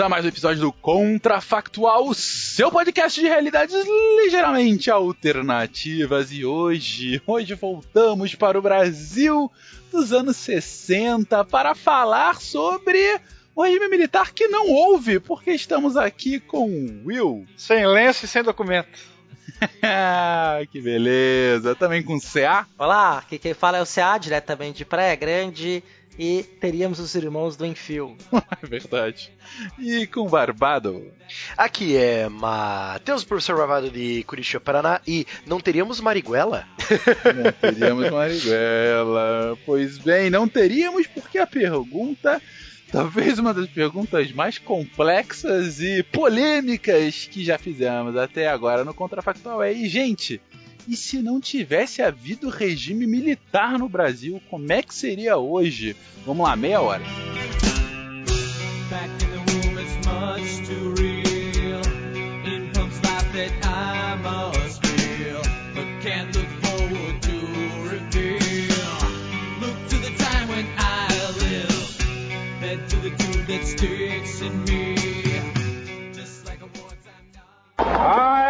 Bem-vindos a mais um episódio do Contrafactual, seu podcast de realidades ligeiramente alternativas. E hoje, hoje voltamos para o Brasil dos anos 60 para falar sobre o regime militar que não houve, porque estamos aqui com Will. Sem lenço e sem documento. que beleza! Também com CA. Olá, aqui quem fala é o CA, diretamente de Praia Grande e teríamos os irmãos do Enfio. é verdade. E com Barbado. Aqui é Matheus, professor Barbado de Curitiba, Paraná, e não teríamos Mariguela? não teríamos Mariguela. Pois bem, não teríamos porque a pergunta talvez uma das perguntas mais complexas e polêmicas que já fizemos até agora no Contrafactual é: e, gente, e se não tivesse havido regime militar no Brasil, como é que seria hoje? Vamos lá, meia hora. sticks in me. I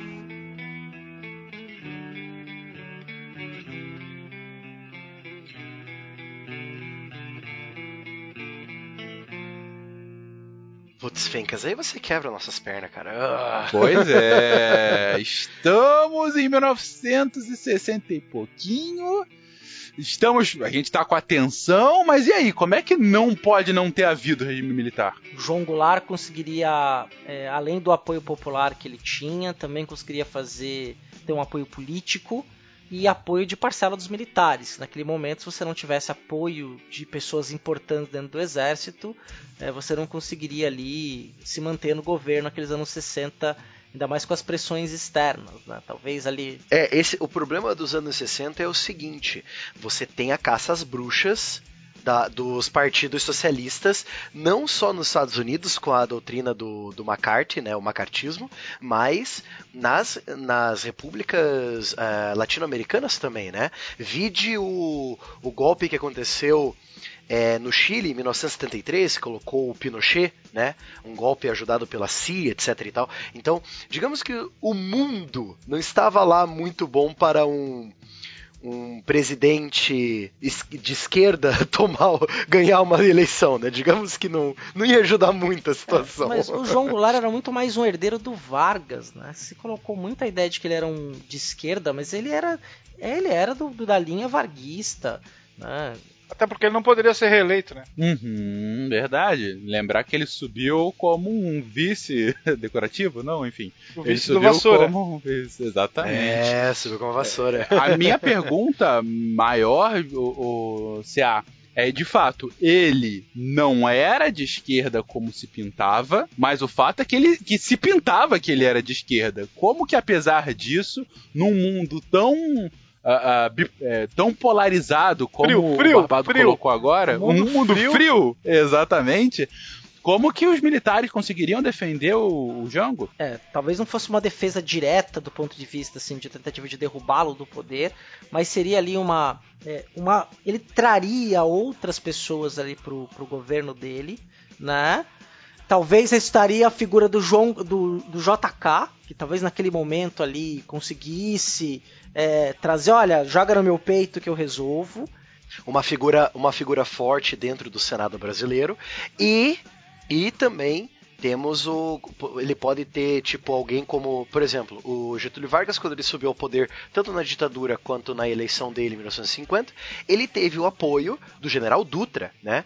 Putz, Fencas, aí você quebra nossas pernas, cara. Ah. Pois é, estamos em 1960 e pouquinho. Estamos, a gente tá com atenção, mas e aí, como é que não pode não ter havido regime militar? João Goulart conseguiria, é, além do apoio popular que ele tinha, também conseguiria fazer ter um apoio político e apoio de parcela dos militares. Naquele momento, se você não tivesse apoio de pessoas importantes dentro do exército, é, você não conseguiria ali se manter no governo naqueles anos 60 ainda mais com as pressões externas, né? Talvez ali. É, esse, o problema dos anos 60 é o seguinte: você tem a caça às bruxas. Da, dos partidos socialistas, não só nos Estados Unidos com a doutrina do, do McCarthy, né, o macartismo, mas nas, nas repúblicas uh, latino-americanas também, né? Vide o, o golpe que aconteceu é, no Chile, em 1973, colocou o Pinochet, né? Um golpe ajudado pela CIA, etc e tal. Então, digamos que o mundo não estava lá muito bom para um um presidente de esquerda tomar, ganhar uma eleição, né? Digamos que não, não ia ajudar muito a situação. É, mas o João Goulart era muito mais um herdeiro do Vargas, né? Se colocou muita ideia de que ele era um de esquerda, mas ele era ele era do, do da linha varguista, né? Até porque ele não poderia ser reeleito, né? Uhum, verdade. Lembrar que ele subiu como um vice decorativo, não, enfim. O ele vice do subiu vassoura. como um vice, exatamente. É, subiu com uma vassoura. A minha pergunta maior, o, o CA, É, de fato, ele não era de esquerda como se pintava, mas o fato é que ele que se pintava que ele era de esquerda. Como que apesar disso, num mundo tão ah, ah, bi- é, tão polarizado como Frio, frio, o Barbado frio. colocou agora, Um mundo um mundo frio. frio, exatamente. Como que os militares conseguiriam defender o, o Jango? É, talvez não fosse uma defesa direta do ponto de vista assim de tentativa de derrubá-lo do poder, mas seria ali uma, é, uma ele traria outras pessoas ali pro, pro governo dele, né? Talvez estaria a figura do João do, do JK, que talvez naquele momento ali conseguisse é, trazer, olha, joga no meu peito que eu resolvo. uma figura, uma figura forte dentro do Senado brasileiro e e também temos o ele pode ter tipo alguém como, por exemplo, o Getúlio Vargas quando ele subiu ao poder, tanto na ditadura quanto na eleição dele em 1950, ele teve o apoio do General Dutra, né?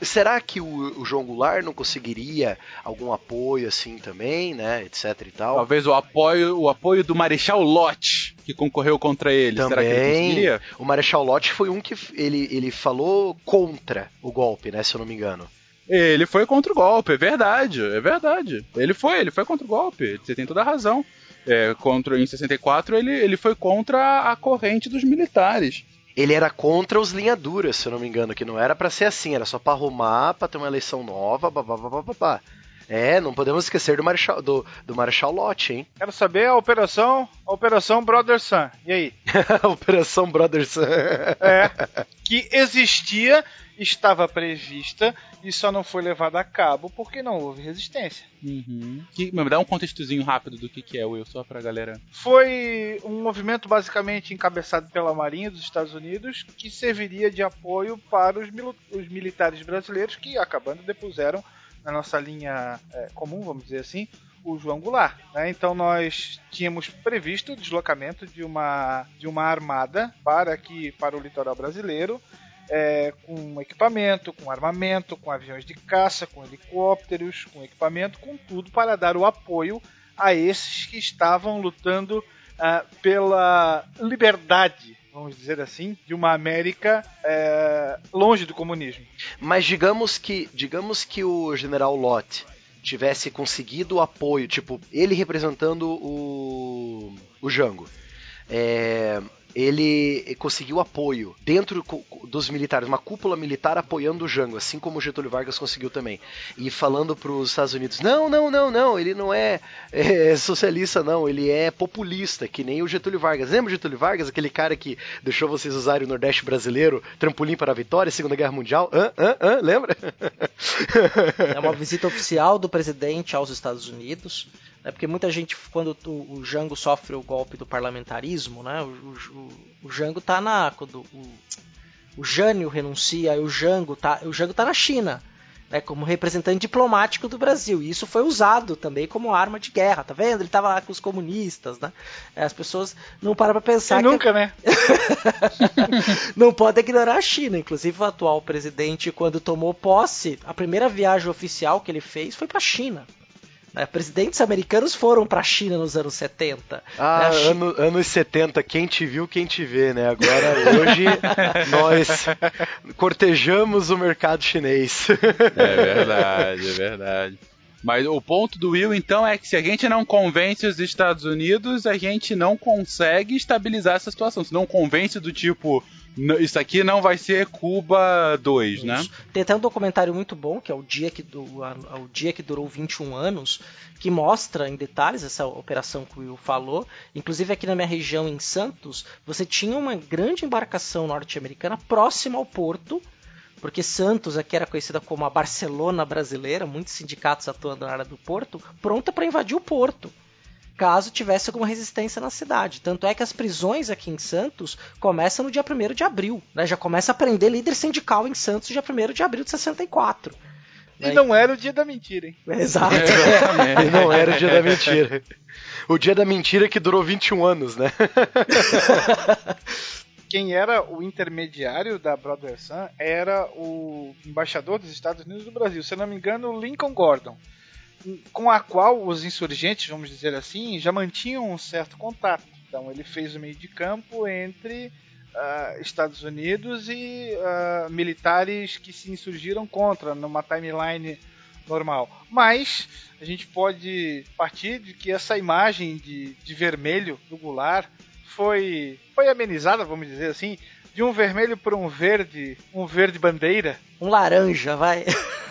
Será que o, o João Goulart não conseguiria algum apoio assim também, né, etc e tal? Talvez o apoio, o apoio do Marechal Lott, que concorreu contra ele. Será que ele Também. conseguiria? O Marechal Lott foi um que ele, ele falou contra o golpe, né, se eu não me engano. Ele foi contra o golpe, é verdade, é verdade. Ele foi, ele foi contra o golpe, você tem toda a razão. É, contra, em 64 ele, ele foi contra a corrente dos militares. Ele era contra os linha duras, se eu não me engano, que não era pra ser assim, era só pra arrumar, pra ter uma eleição nova, babá, babá, babá. É, não podemos esquecer do Marechal, do, do Marechal Lott, hein? Quero saber a operação, a operação Brother Sun. E aí? Operação Brothers. É, que existia, estava prevista e só não foi levada a cabo porque não houve resistência. Que, me dá um contextozinho rápido do que, que é, Will, só pra galera. Foi um movimento basicamente encabeçado pela Marinha dos Estados Unidos que serviria de apoio para os, mil- os militares brasileiros que, acabando, depuseram na nossa linha é, comum, vamos dizer assim, o João Goulart. né? Então nós tínhamos previsto o deslocamento de uma, de uma armada para aqui para o litoral brasileiro. É, com equipamento, com armamento, com aviões de caça, com helicópteros, com equipamento, com tudo para dar o apoio a esses que estavam lutando ah, pela liberdade, vamos dizer assim, de uma América eh, longe do comunismo. Mas digamos que, digamos que o General Lott tivesse conseguido o apoio, tipo, ele representando o, o Jango. É, ele conseguiu apoio dentro dos militares, uma cúpula militar apoiando o Jango, assim como Getúlio Vargas conseguiu também. E falando para os Estados Unidos: não, não, não, não, ele não é, é, socialista, não, ele é populista, que nem o Getúlio Vargas. Lembra Getúlio Vargas, aquele cara que deixou vocês usarem o Nordeste brasileiro, trampolim para a vitória, Segunda Guerra Mundial? Hã, hã, hã, lembra? É uma visita oficial do presidente aos Estados Unidos, né, porque muita gente, quando o, o Jango sofre o golpe do parlamentarismo, né, o, o, o Jango tá na. Quando o, o Jânio renuncia, o Jango tá, o Jango tá na China. Né, como representante diplomático do Brasil. E isso foi usado também como arma de guerra, tá vendo? Ele tava lá com os comunistas, né? As pessoas não param pra pensar Quem que nunca, né? não pode ignorar a China. Inclusive, o atual presidente, quando tomou posse, a primeira viagem oficial que ele fez foi para a China. Né? Presidentes americanos foram para a China nos anos 70. Ah, né? Ano- anos 70, quem te viu, quem te vê, né? Agora, hoje, nós cortejamos o mercado chinês. É verdade, é verdade. Mas o ponto do Will, então, é que se a gente não convence os Estados Unidos, a gente não consegue estabilizar essa situação. Se não convence do tipo, "N- isso aqui não vai ser Cuba 2, né? Isso. Tem até um documentário muito bom, que é o dia que, du- a- o dia que durou 21 anos, que mostra em detalhes essa operação que o Will falou. Inclusive aqui na minha região, em Santos, você tinha uma grande embarcação norte-americana próxima ao porto, porque Santos aqui era conhecida como a Barcelona brasileira, muitos sindicatos atuando na área do porto, pronta para invadir o porto. Caso tivesse alguma resistência na cidade. Tanto é que as prisões aqui em Santos começam no dia 1 de abril. Né? Já começa a prender líder sindical em Santos no dia 1 de abril de 64. E não era o dia da mentira, hein? Exato. E não era o dia da mentira. O dia da mentira que durou 21 anos, né? Quem era o intermediário da Brother Sun era o embaixador dos Estados Unidos do Brasil, se eu não me engano, Lincoln Gordon, com a qual os insurgentes, vamos dizer assim, já mantinham um certo contato. Então ele fez o meio de campo entre ah, Estados Unidos e ah, militares que se insurgiram contra, numa timeline normal. Mas a gente pode partir de que essa imagem de, de vermelho do Goulart foi, foi amenizada, vamos dizer assim, de um vermelho para um verde, um verde bandeira. Um laranja, vai.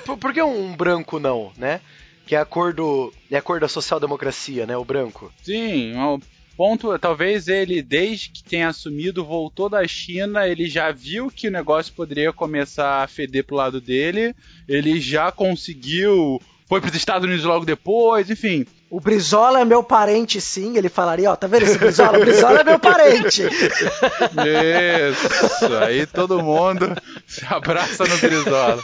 Por, por que um branco não, né? Que é a cor do. É a cor da social-democracia, né? O branco. Sim, o ponto, talvez ele, desde que tenha assumido, voltou da China, ele já viu que o negócio poderia começar a feder pro lado dele, ele já conseguiu, foi pros Estados Unidos logo depois, enfim. O Brizola é meu parente, sim. Ele falaria, ó, tá vendo esse Brizola? O Brizola é meu parente. Isso, aí todo mundo se abraça no Brizola.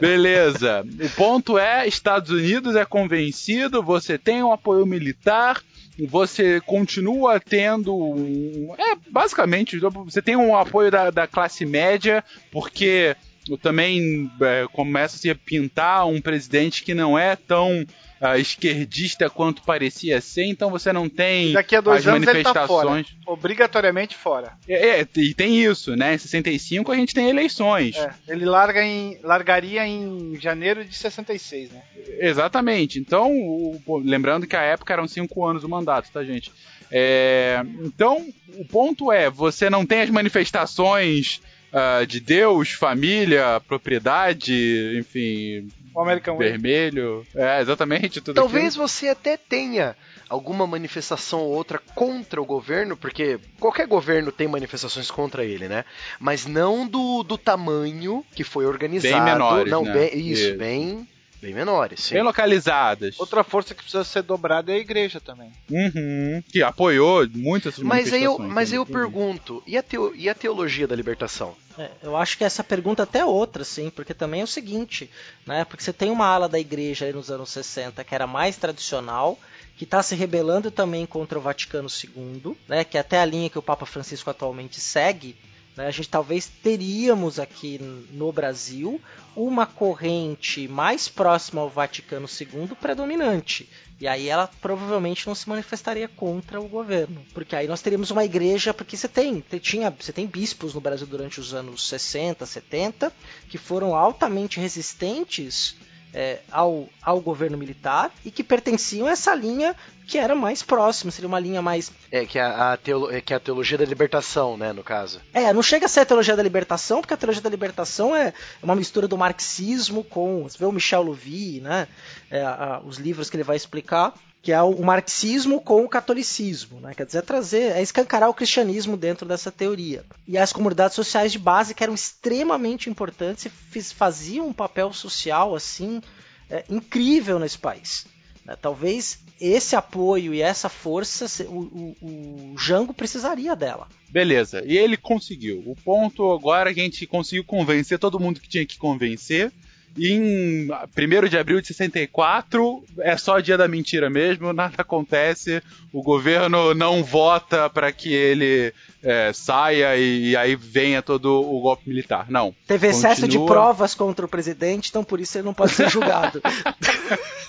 Beleza. O ponto é, Estados Unidos é convencido, você tem um apoio militar, você continua tendo um, é basicamente você tem um apoio da, da classe média porque também é, começa -se a pintar um presidente que não é tão uh, esquerdista quanto parecia ser, então você não tem Daqui a dois as anos ele tá fora. manifestações. Obrigatoriamente fora. É, é, e tem isso, né? Em 65 a gente tem eleições. É, ele larga em, largaria em janeiro de 66, né? Exatamente. Então, o- lembrando que a época eram cinco anos o mandato, tá, gente? É, então, o ponto é, você não tem as manifestações ah, de Deus, família, propriedade, enfim, O American Way. vermelho. É, exatamente, tudo Talvez você até tenha alguma manifestação ou outra contra o governo, porque qualquer governo tem manifestações contra ele, né? Mas não do, do tamanho que foi organizado. Bem menores, não, né? bem- isso, Isso. bem, bem menores. Sim. bem localizadas. Outra força que precisa ser dobrada é a igreja também. Uhum, que apoiou muitas Mas aí eu, mas aí eu pergunto, e a, teo- e a teologia da libertação? É, eu acho que essa pergunta até é outra, sim, porque também é o seguinte, né? Porque você tem uma ala da igreja aí nos anos 60 que era mais tradicional, que está se rebelando também contra o Vaticano II, né? Que é até a linha que o Papa Francisco atualmente segue. Né? A gente talvez teríamos aqui no Brasil uma corrente mais próxima ao Vaticano II predominante. E aí ela provavelmente não se manifestaria contra o governo. Porque aí nós teríamos uma igreja, porque você tem, você tinha, você tem bispos no Brasil durante os anos 60, 70, que foram altamente resistentes é, ao, ao governo militar e que pertenciam a essa linha que era mais próxima, seria uma linha mais É que a, a teolo- é que a teologia da libertação, né, no caso. é, não chega a ser a teologia da libertação, porque a teologia da libertação é uma mistura do marxismo com. Você vê o Michel Louvi, né? é, a- os livros que ele vai explicar, que é o marxismo com o catolicismo, né? Quer dizer, é trazer, é escancarar o cristianismo dentro dessa teoria. E as comunidades sociais de base que eram extremamente importantes e faziam um papel social assim é, incrível nesse país. né? Talvez esse apoio e essa força, o, o, o Jango precisaria dela. Beleza, e ele conseguiu. O ponto agora é que a gente conseguiu convencer todo mundo que tinha que convencer. Em 1 de abril de 64 é só dia da mentira mesmo, nada acontece, o governo não vota para que ele é, saia e, e aí venha todo o golpe militar. Não. Teve excesso de provas contra o presidente, então por isso ele não pode ser julgado.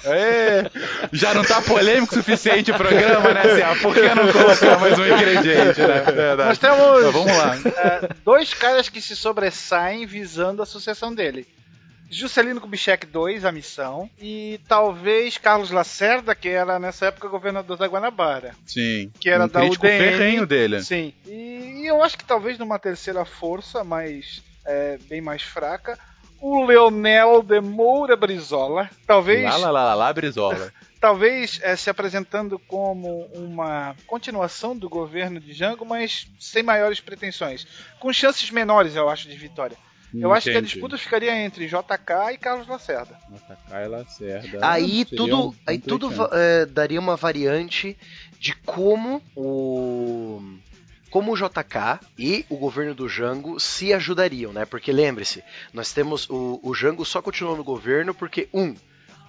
É, já não tá polêmico o suficiente o programa, né, Zé? Por que não colocar mais um ingrediente, né? Verdade. Nós temos Então, vamos lá. é, dois caras que se sobressaem visando a sucessão dele. Juscelino Kubitschek II, a missão, e talvez Carlos Lacerda, que era nessa época governador da Guanabara. Sim. Que era um da UDN. ferrenho dele. Sim. E, e eu acho que talvez numa terceira força, mas é, bem mais fraca, o Leonel de Moura Brizola, talvez Lá, lá, lá, lá, Brizola. talvez eh, se apresentando como uma continuação do governo de Jango, mas sem maiores pretensões. Com chances menores, eu acho, de vitória. Eu acho que a disputa ficaria entre JK e Carlos Lacerda. Atacar e Lacerda. Aí Seria tudo, um- aí tudo é, daria uma variante de como o como o JK e o governo do Jango se ajudariam, né? Porque lembre-se, nós temos o, o Jango só continuou no governo porque um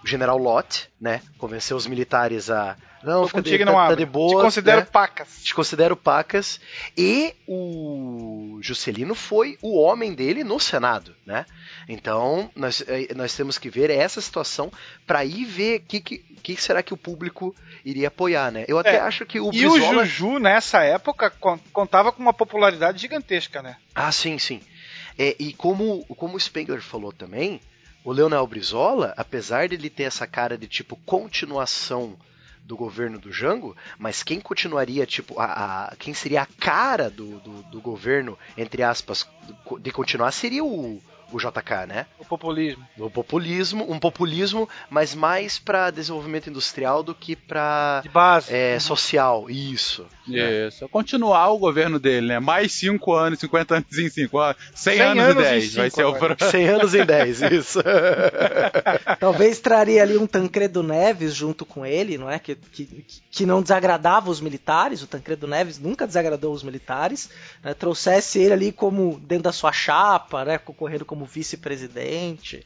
general Lott, né? Convenceu os militares a. Não, Tô fica contigo de, não tá, tá de boa. Te considero né? pacas. Te considero pacas. E o Juscelino foi o homem dele no Senado, né? Então, nós, eh, nós temos que ver essa situação para ir ver o que, que, que será que o público iria apoiar, né? Eu até É, acho que o E o Brizola... Juju, nessa época, con- contava com uma popularidade gigantesca, né? Ah, sim, sim. É, e como, como o Spengler falou também, o Leonel Brizola, apesar de ele ter essa cara de tipo continuação do governo do Jango, mas quem continuaria, tipo, a, a- quem seria a cara do, do, do governo, entre aspas, de continuar, seria o, o JK, né? O populismo. O populismo, um populismo, mas mais para desenvolvimento industrial do que para De base. é, social, isso. Isso. Continuar o governo dele, né? Mais 5 anos, 50 anos em 5. 100 100 anos, anos e em 10. Vai ser o agora. pro- 100 anos em 10, isso. Talvez traria ali um Tancredo Neves junto com ele, não é? Que, que, que não desagradava os militares, o Tancredo Neves nunca desagradou os militares, né? trouxesse ele ali como dentro da sua chapa, né? concorrendo como vice-presidente,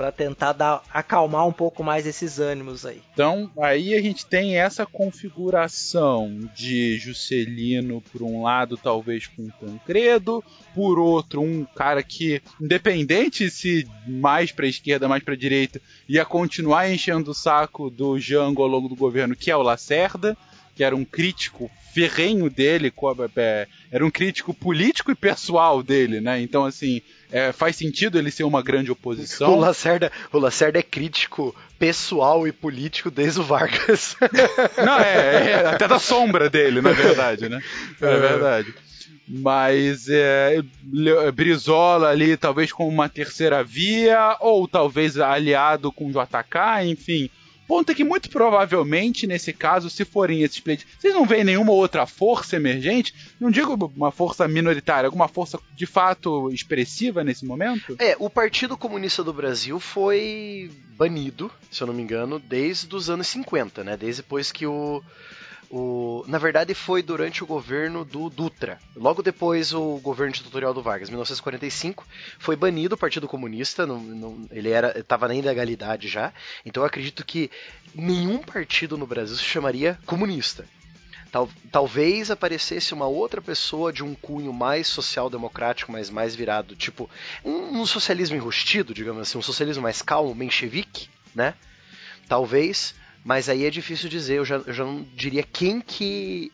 para tentar dar, acalmar um pouco mais esses ânimos aí. Então, aí a gente tem essa configuração de Juscelino, por um lado, talvez com Tancredo, por outro, um cara que, independente se mais para esquerda, mais para direita, ia continuar enchendo o saco do Jango ao longo do governo, que é o Lacerda, que era um crítico ferrenho dele, é, era um crítico político e pessoal dele, né? Então, assim, é, faz sentido ele ser uma grande oposição. O Lacerda, o Lacerda é crítico pessoal e político desde o Vargas. Não, é, é até da sombra dele, na verdade, né? É verdade. Mas é, Le- Brizola ali, talvez com uma terceira via, ou talvez aliado com JK, enfim. Ponto é que muito provavelmente, nesse caso, se forem esses pleitos, vocês não veem nenhuma outra força emergente? Não digo uma força minoritária, alguma força de fato expressiva nesse momento? É, o Partido Comunista do Brasil foi banido, se eu não me engano, desde os anos 50, né? Desde depois que o. o na verdade, foi durante o governo do Dutra. Logo depois, o governo ditatorial do Vargas, 1945, foi banido o Partido Comunista. Não, não- ele era estava na ilegalidade já. Então, eu acredito que nenhum partido no Brasil se chamaria comunista. Tal- talvez aparecesse uma outra pessoa de um cunho mais social-democrático, mas mais virado, tipo, um, um socialismo enrustido, digamos assim, um socialismo mais calmo, menchevique, né? Talvez, mas aí é difícil dizer, eu já, eu já não diria quem que.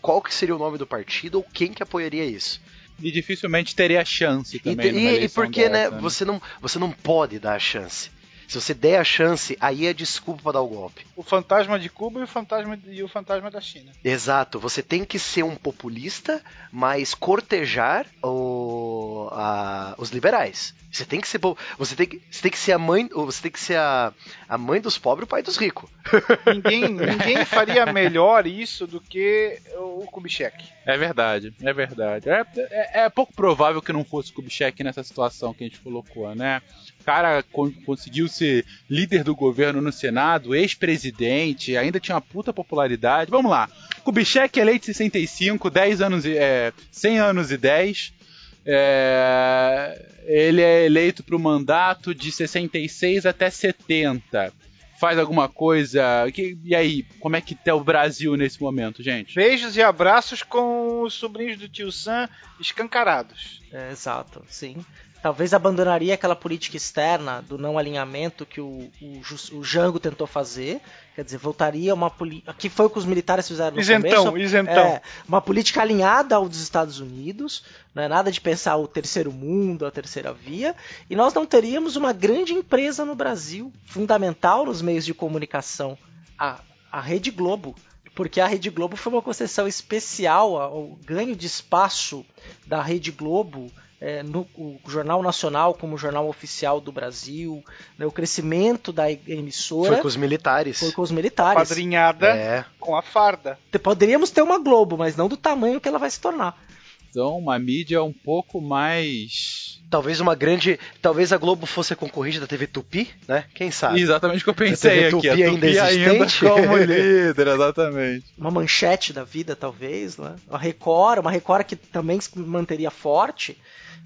Qual que seria o nome do partido ou quem que apoiaria isso. E dificilmente teria chance também. e, e porque, né, dessa, você não, você não pode dar a chance. Se você der a chance, aí é desculpa pra dar o golpe. O fantasma de Cuba e o fantasma, e o fantasma da China. Exato, você tem que ser um populista, mas cortejar o- a- os liberais. Você tem que ser você tem que, você tem que ser a mãe, você tem que ser a, a mãe dos pobres e o pai dos ricos. Ninguém, ninguém faria melhor isso do que o Kubitschek. É verdade, é verdade. É, é- é pouco provável que não fosse o Kubitschek nessa situação que a gente colocou, né? O cara con- conseguiu ser líder do governo no Senado, ex-presidente, ainda tinha uma puta popularidade. Vamos lá. Kubitschek eleito em 65, 10 anos e, é, 100 anos e 10. É, ele é eleito para o mandato de 66 até 70. Faz alguma coisa. que- e aí, como é que tá o Brasil nesse momento, gente? Beijos e abraços com os sobrinhos do tio Sam escancarados. É, exato, sim. Talvez abandonaria aquela política externa do não alinhamento que o, o, o Jango tentou fazer. Quer dizer, voltaria uma política. Que foi o que os militares fizeram no Isentão, começo. isentão. É, uma política alinhada ao dos Estados Unidos. Não é nada de pensar o terceiro mundo, a terceira via. E nós não teríamos uma grande empresa no Brasil, fundamental nos meios de comunicação, a, a Rede Globo. Porque a Rede Globo foi uma concessão especial ao ganho de espaço da Rede Globo é, no o Jornal Nacional como jornal oficial do Brasil, né, o crescimento da emissora Foi com os militares. foi com os militares. Padrinhada É. com a farda. Poderíamos ter uma Globo, mas não do tamanho que ela vai se tornar. Então, uma mídia um pouco mais. Talvez uma grande. Talvez a Globo fosse a concorrente da TV Tupi, né? Quem sabe? Exatamente o que eu pensei A TV aqui. A Tupi Tupi ainda ainda, existente? como líder, exatamente. Uma manchete da vida, talvez, né? Uma Record, uma Record que também se manteria forte,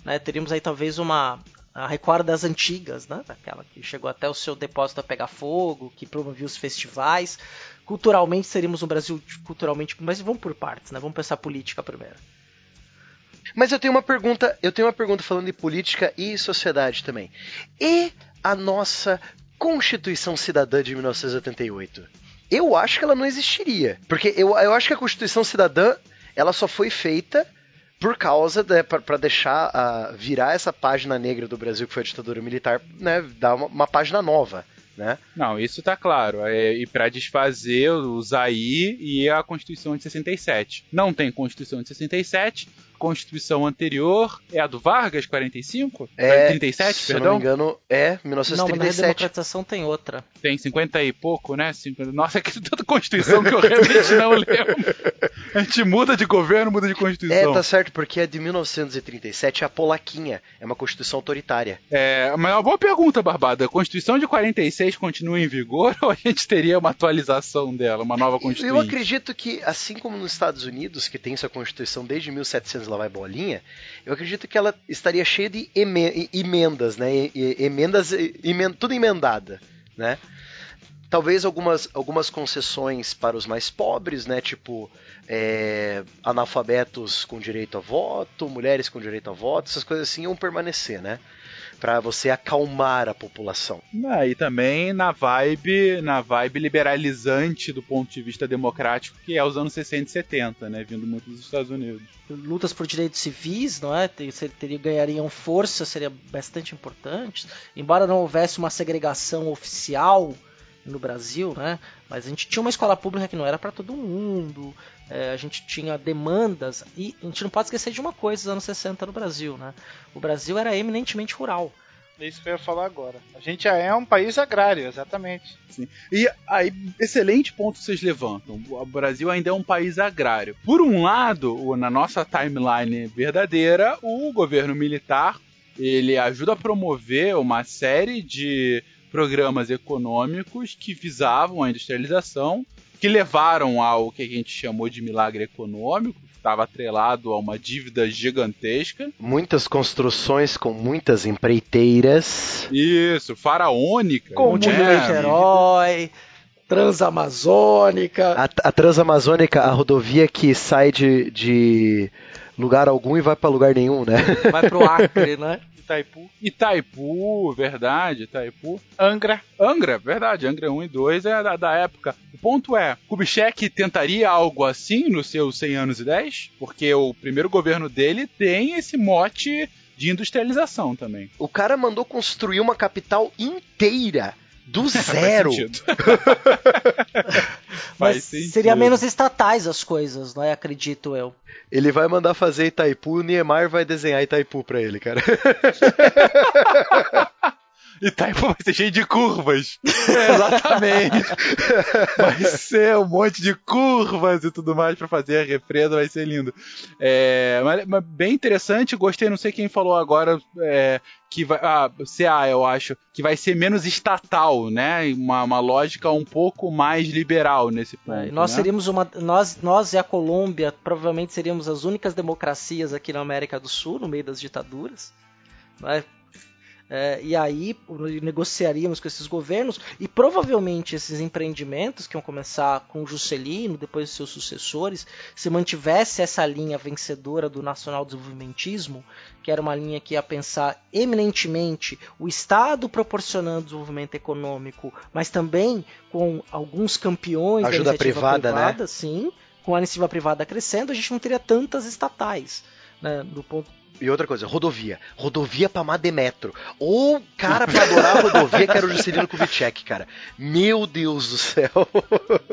né? Teríamos aí talvez uma A Record das antigas, né? Aquela que chegou até o seu depósito a pegar fogo, que promovia os festivais. Culturalmente seríamos um Brasil culturalmente, mas vamos por partes, né? Vamos pensar política primeiro. Mas eu tenho uma pergunta, eu tenho uma pergunta falando de política e sociedade também. E a nossa Constituição Cidadã de 1988? Eu acho que ela não existiria. Porque eu, eu acho que a Constituição Cidadã ela só foi feita por causa para deixar uh, virar essa página negra do Brasil que foi a ditadura militar, né, dar uma, uma página nova. Né? Não, isso tá claro. É, e para desfazer o Zaí e a Constituição de 67. Não tem Constituição de 67, Constituição anterior é a do Vargas, 45? É, 37, se perdão? não me engano, é Não, mas na 1937. redemocratização tem outra. Tem 50 e pouco, né? 50... Nossa, é que tanta Constituição que eu realmente não lembro. A gente muda de governo, muda de É, Constituição. tá certo, porque a de 1937 é a polaquinha, é uma constituição autoritária. É, mas é uma boa pergunta, Barbada. A Constituição de 46 continua em vigor ou a gente teria uma atualização dela, uma nova Constituição? Eu acredito que, assim como nos Estados Unidos, que tem sua constituição desde 1700 lá vai bolinha, eu acredito que ela estaria cheia de eme- emendas, né? Emendas, emen- tudo emendada, né? Talvez algumas, algumas concessões para os mais pobres, né? Tipo, é, analfabetos com direito a voto, mulheres com direito a voto, essas coisas assim iam permanecer, né? Para você acalmar a população. Ah, e também na vibe, na vibe liberalizante do ponto de vista democrático, que é os anos 60 e 70, né? Vindo muito dos Estados Unidos. lutas por direitos civis, não é? Teria- ganhariam força, seria bastante importante. Embora não houvesse uma segregação oficial no Brasil, né? Mas a gente tinha uma escola pública que não era para todo mundo. é, a gente tinha demandas e a gente não pode esquecer de uma coisa dos anos 60 no Brasil, né? O Brasil era eminentemente rural. É isso que eu ia falar agora. A gente já é um país agrário, exatamente. E aí, excelente ponto que vocês levantam. O Brasil ainda é um país agrário. Por um lado, na nossa timeline verdadeira, o governo militar ele ajuda a promover uma série de programas econômicos que visavam a industrialização, que levaram ao que a gente chamou de milagre econômico, que estava atrelado a uma dívida gigantesca. Muitas construções com muitas empreiteiras. Isso, faraônica. Com né? Monte Herói, Transamazônica. A, a Transamazônica, a rodovia que sai de, de lugar algum e vai pra lugar nenhum, né? Vai pro Acre, né? Itaipu, Itaipu, verdade, Itaipu. Angra. Angra, verdade, Angra 1 e 2 é da, da época. O ponto é, Kubitschek tentaria algo assim nos seus 100 anos e 10? Porque o primeiro governo dele tem esse mote de industrialização também. O cara mandou construir uma capital inteira do zero. Mas seria menos estatais as coisas, não é? Acredito eu. Ele vai mandar fazer Itaipu e o Niemeyer vai desenhar Itaipu pra ele, cara. Itaipu vai ser cheio de curvas. É, exatamente. vai ser um monte de curvas e tudo mais pra fazer a represa, vai ser lindo. É, mas, mas bem interessante, gostei, não sei quem falou agora, é, que vai. Ah, CA, eu acho, que vai ser menos estatal, né? Uma, uma lógica um pouco mais liberal nesse ponto. É, e nós né? seríamos uma. Nós, nós e a Colômbia provavelmente seríamos as únicas democracias aqui na América do Sul, no meio das ditaduras. né? É, e aí negociaríamos com esses governos e provavelmente esses empreendimentos que iam começar com Juscelino, depois seus sucessores, se mantivesse essa linha vencedora do nacional desenvolvimentismo, que era uma linha que ia pensar eminentemente o Estado proporcionando desenvolvimento econômico, mas também com alguns campeões Ajuda da iniciativa privada, né? privada, sim, com a iniciativa privada crescendo, a gente não teria tantas estatais. Né, do ponto E outra coisa, rodovia. Rodovia pra Mademetro. Ou cara pra adorar a rodovia que era o Juscelino Kubitschek, cara. Meu Deus do céu.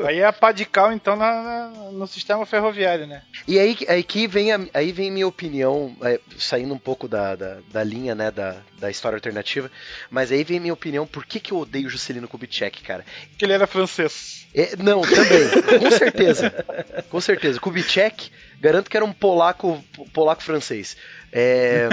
Aí é a Padical, então, na- na- no sistema ferroviário, né? E aí, aí que vem a, aí vem minha opinião, é, saindo um pouco da, da, da linha, né, da, da história alternativa, mas aí vem minha opinião, por que, que eu odeio Juscelino Kubitschek, cara? Porque ele era francês. É, não, também, com certeza, com certeza. Kubitschek, garanto que era um polaco, polaco francês. É,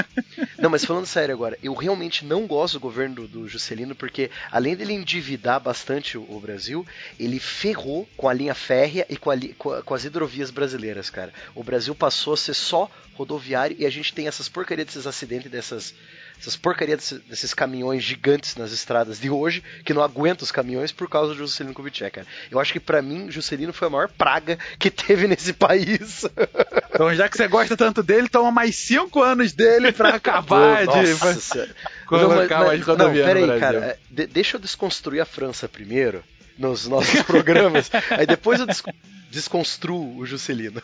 não, mas falando sério agora, eu realmente não gosto do governo do, do Juscelino, porque além dele endividar bastante o, o Brasil, ele ferrou com a linha férrea e com, a com com as hidrovias brasileiras, cara. O Brasil passou a ser só rodoviário e a gente tem essas porcarias desses acidentes, dessas, essas porcarias desses, desses caminhões gigantes nas estradas de hoje, que não aguentam os caminhões por causa do Juscelino Kubitschek, cara. Eu acho que para mim, Juscelino foi a maior praga que teve nesse país. Então, já que você gosta tanto dele, toma mais cinco anos dele pra acabar de. Nossa. Colocar Não, mais mas- rodovia não, peraí, cara. é, de- deixa eu desconstruir a França primeiro, nos nossos programas. aí depois eu des- desconstruo o Juscelino.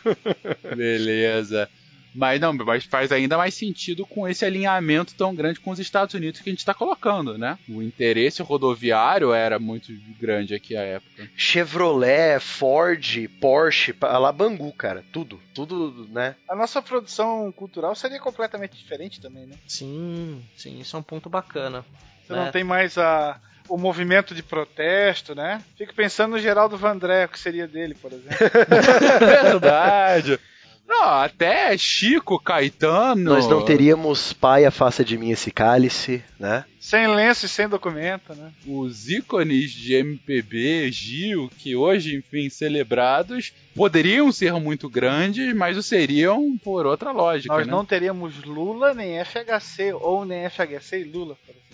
Beleza. Mas não, mas faz ainda mais sentido com esse alinhamento tão grande com os Estados Unidos que a gente está colocando, né? O interesse rodoviário era muito grande aqui à época. Chevrolet, Ford, Porsche, a lá Bangu, cara. Tudo. Tudo, né? A nossa produção cultural seria completamente diferente também, né? Sim, sim, isso é um ponto bacana. Você né? não tem mais a, o movimento de protesto, né? Fico pensando no Geraldo Vandré, o que seria dele, por exemplo. Verdade. Não, até Chico, Caetano. Nós não teríamos pai, afasta de mim esse cálice, né? sem lenço e sem documento, né? Os ícones de MPB, Gil, que hoje, enfim, celebrados, poderiam ser muito grandes, mas o seriam por outra lógica. Nós né? não teríamos Lula, nem FHC, ou nem FHC e Lula, por exemplo.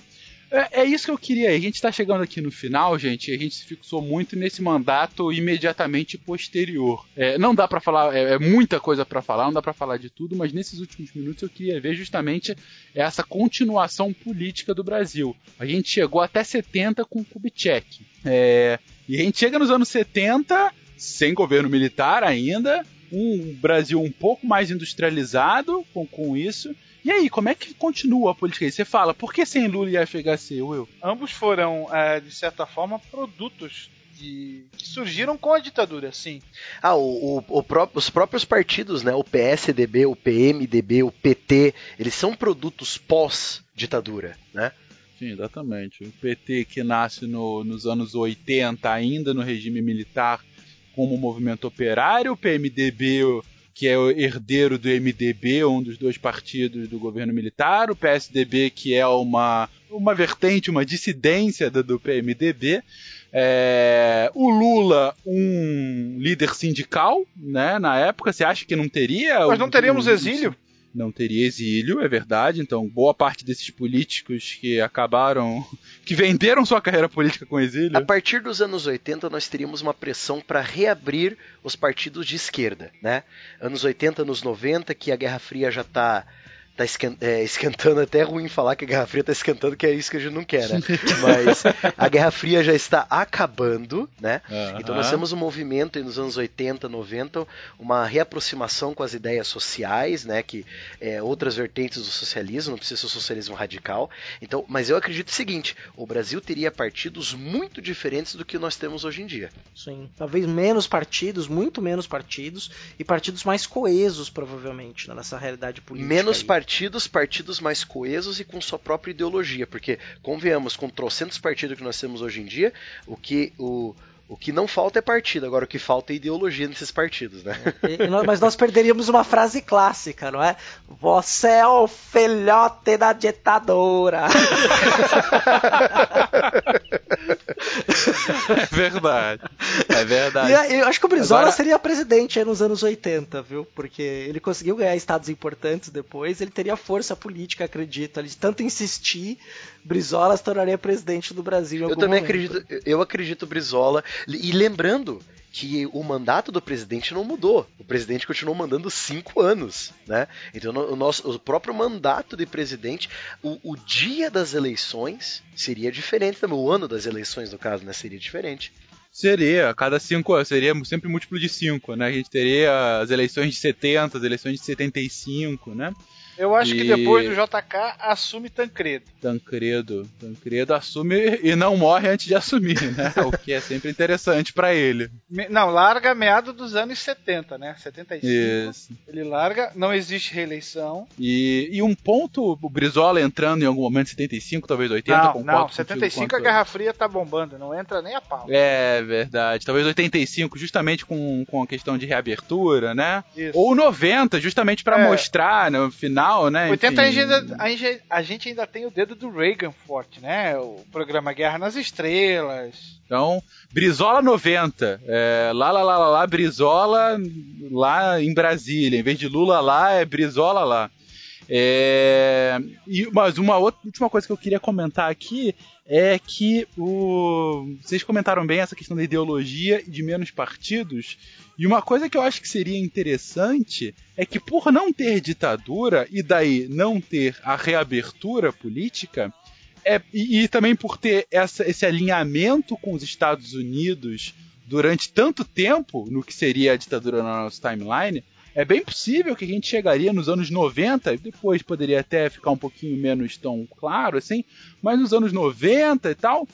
É, é isso que eu queria. A gente está chegando aqui no final, gente. A gente se fixou muito nesse mandato imediatamente posterior. É, não dá para falar, é, é muita coisa para falar, não dá para falar de tudo, mas nesses últimos minutos eu queria ver justamente essa continuação política do Brasil. A gente chegou até 70 com Kubitschek. É, e a gente chega nos anos 70, sem governo militar ainda, um Brasil um pouco mais industrializado com, com isso. E aí, como é que continua a política aí? Você fala, por que sem Lula e FHC, Will? Ambos foram, é, de certa forma, produtos de... que surgiram com a ditadura, sim. Ah, o, o- o pró- os próprios partidos, né? O PSDB, o PMDB, o PT, eles são produtos pós-ditadura, né? Sim, exatamente. O PT que nasce no- nos anos 80, ainda no regime militar, como movimento operário, o PMDB, o- que é o herdeiro do MDB, um dos dois partidos do governo militar, o PSDB, que é uma, uma vertente, uma dissidência do, do PMDB. É, o Lula, um líder sindical, né? Na época, você acha que não teria? Nós não teríamos o- exílio? Não teria exílio, é verdade. Então, boa parte desses políticos que acabaram. que venderam sua carreira política com exílio. A partir dos anos 80, nós teríamos uma pressão para reabrir os partidos de esquerda, né? Anos 80, anos 90, que a Guerra Fria já tá tá esquen- é, esquentando, até é ruim falar que a Guerra Fria tá esquentando, que é isso que a gente não quer, né? Mas a Guerra Fria já está acabando, né? Então nós temos um movimento aí nos anos 80, 90, uma reaproximação com as ideias sociais, né? Que é, outras vertentes do socialismo, não precisa ser o socialismo radical. Então, mas eu acredito o seguinte: o Brasil teria partidos muito diferentes do que nós temos hoje em dia. Sim. Talvez menos partidos, muito menos partidos, e partidos mais coesos, provavelmente, né, nessa realidade política. Menos aí. Partidos, partidos mais coesos e com sua própria ideologia, porque convenhamos com trocentos partidos que nós temos hoje em dia, o que o o que não falta é partido, agora o que falta é ideologia nesses partidos, né? E- e nós- mas nós perderíamos uma frase clássica, não é? Você é o filhote da ditadura. É verdade. É verdade. E eu acho que o Brizola Agora- seria presidente aí nos anos 80, viu? Porque ele conseguiu ganhar estados importantes depois, ele teria força política, acredito. Ele de tanto insistir, Brizola se tornaria presidente do Brasil. em Eu também momento. acredito, eu acredito Brizola. E lembrando que o mandato do presidente não mudou. O presidente continuou mandando cinco anos, né? Então o, nosso, o próprio mandato de presidente, o, o dia das eleições seria diferente também. O ano das eleições, no caso, né? Seria diferente. Seria, cada cinco anos, seria sempre múltiplo de cinco, né? A gente teria as eleições de 70, as eleições de 75, né? Eu acho que E- depois do JK assume Tancredo. Tancredo. Tancredo assume e não morre antes de assumir, né? O que é sempre interessante pra ele. Me- Não, larga meado dos anos 70, né? 75. Isso. Ele larga, não existe reeleição. E, e um ponto, o Brizola entrando em algum momento, 75, talvez 80, não, concordo não, contigo 75 a quanto- Guerra Fria tá bombando, não entra nem a pau. É verdade. Talvez 85, justamente com, com a questão de reabertura, né? Isso. Ou 90, justamente pra É. mostrar no final, né? 80 a enfim. gente, ainda, a, gente, a gente ainda tem o dedo do Reagan forte, né? O programa Guerra nas Estrelas. Então, Brizola 90. É, lá, lá, lá, lá, lá, Brizola lá em Brasília. Em vez de Lula lá, é Brizola lá. É, e, mas uma outra, última coisa que eu queria comentar aqui é que o, vocês comentaram bem essa questão da ideologia e de menos partidos. E uma coisa que eu acho que seria interessante é que, por não ter ditadura e daí não ter a reabertura política, é, e, e também por ter essa, esse alinhamento com os Estados Unidos durante tanto tempo no que seria a ditadura na nossa timeline, é bem possível que a gente chegaria nos anos 90, depois poderia até ficar um pouquinho menos tão claro assim, mas nos anos 90 e tal,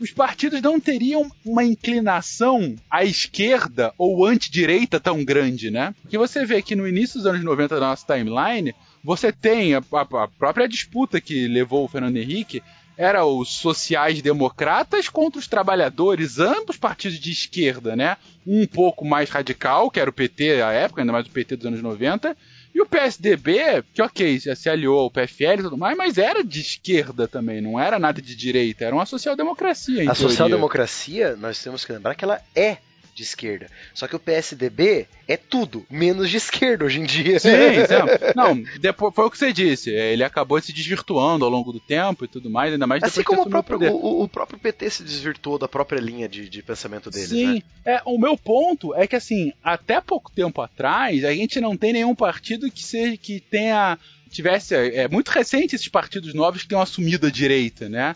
os partidos não teriam uma inclinação à esquerda ou anti-direita tão grande, né? Porque você vê que no início dos anos 90 da nossa timeline, você tem a, a, a própria disputa que levou o Fernando Henrique era os sociais-democratas contra os trabalhadores, ambos partidos de esquerda, né? Um pouco mais radical, que era o PT à época, ainda mais o PT dos anos 90, e o PSDB, que ok, já se aliou ao PFL e tudo mais, mas era de esquerda também, não era nada de direita, era uma social-democracia. A social-democracia, nós temos que lembrar que ela é de esquerda. Só que o PSDB é tudo, menos de esquerda hoje em dia. Sim, sim. Não, depois, foi o que você disse. Ele acabou se desvirtuando ao longo do tempo e tudo mais, ainda mais assim como o próprio, o, o, próprio PT se desvirtuou da própria linha de, de pensamento dele. Sim. Né? É, o meu ponto é que, assim, até pouco tempo atrás, a gente não tem nenhum partido que seja que tenha. tivesse. É muito recente esses partidos novos que tenham assumido a direita, né?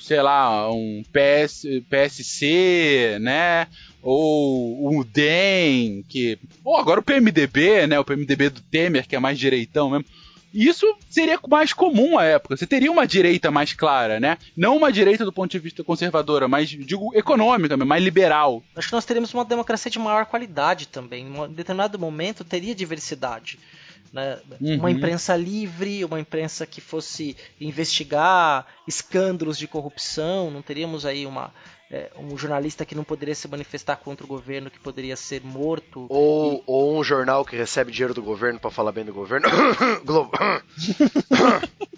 Sei lá, um PS, PSC, né? Ou o DEM, que. Ou agora o PMDB, né? O PMDB do Temer, que é mais direitão mesmo. Isso seria mais comum à época. Você teria uma direita mais clara, né? Não uma direita do ponto de vista conservadora, mas, digo, econômica, mais liberal. Acho que nós teríamos uma democracia de maior qualidade também. Em um determinado momento teria diversidade. Né? Uhum. Uma imprensa livre, uma imprensa que fosse investigar escândalos de corrupção, não teríamos aí uma, é, um jornalista que não poderia se manifestar contra o governo, que poderia ser morto. Ou, e... ou um jornal que recebe dinheiro do governo para falar bem do governo. Globo.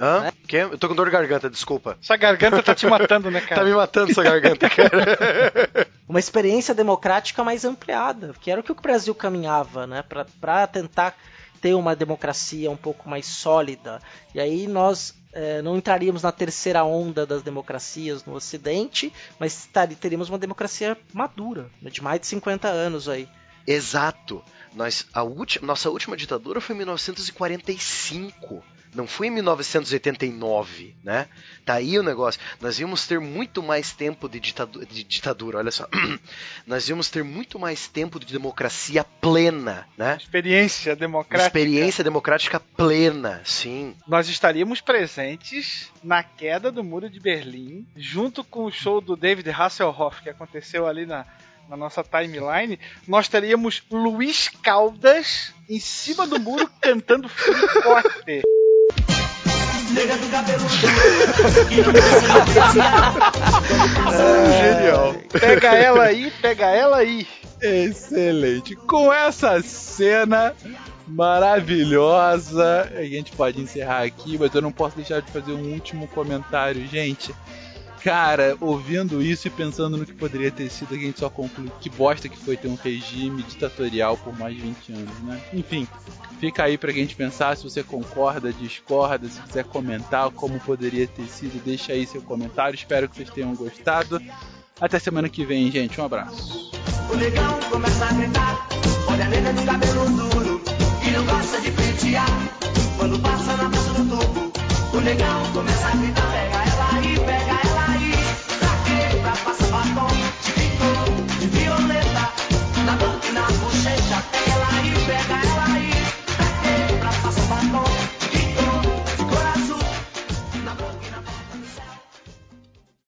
Hã? É? Que? Eu tô com dor de garganta, desculpa. Essa garganta tá te matando, né, cara? tá me matando essa garganta, cara. Uma experiência democrática mais ampliada, que era o que o Brasil caminhava, né, para tentar ter uma democracia um pouco mais sólida. E aí nós é, não entraríamos na terceira onda das democracias no Ocidente, mas teríamos uma democracia madura, né, de mais de 50 anos aí. Exato. Nós, a última, nossa última ditadura foi em 1945. Não foi em 1989, né? Tá aí o negócio. Nós íamos ter muito mais tempo de ditadura, de ditadura olha só. Nós íamos ter muito mais tempo de democracia plena, né? Experiência democrática. Experiência democrática plena, sim. Nós estaríamos presentes na queda do Muro de Berlim, junto com o show do David Hasselhoff que aconteceu ali na na nossa timeline, nós teríamos Luiz Caldas em cima do muro cantando Fricote. Genial. Pega ela aí, pega ela aí. Excelente. Com essa cena maravilhosa, a gente pode encerrar aqui, mas eu não posso deixar de fazer um último comentário, gente. Cara, ouvindo isso e pensando no que poderia ter sido, a gente só conclui que bosta que foi ter um regime ditatorial por mais de 20 anos, né? Enfim, fica aí pra gente pensar se você concorda, discorda, se quiser comentar como poderia ter sido, deixa aí seu comentário. Espero que vocês tenham gostado. Até semana que vem, gente. Um abraço. O negão começa a gritar, olha a nega do cabelo duro, e não gosta de pentear, quando passa na praça do tubo. O negão começa a gritar, pega ela e pega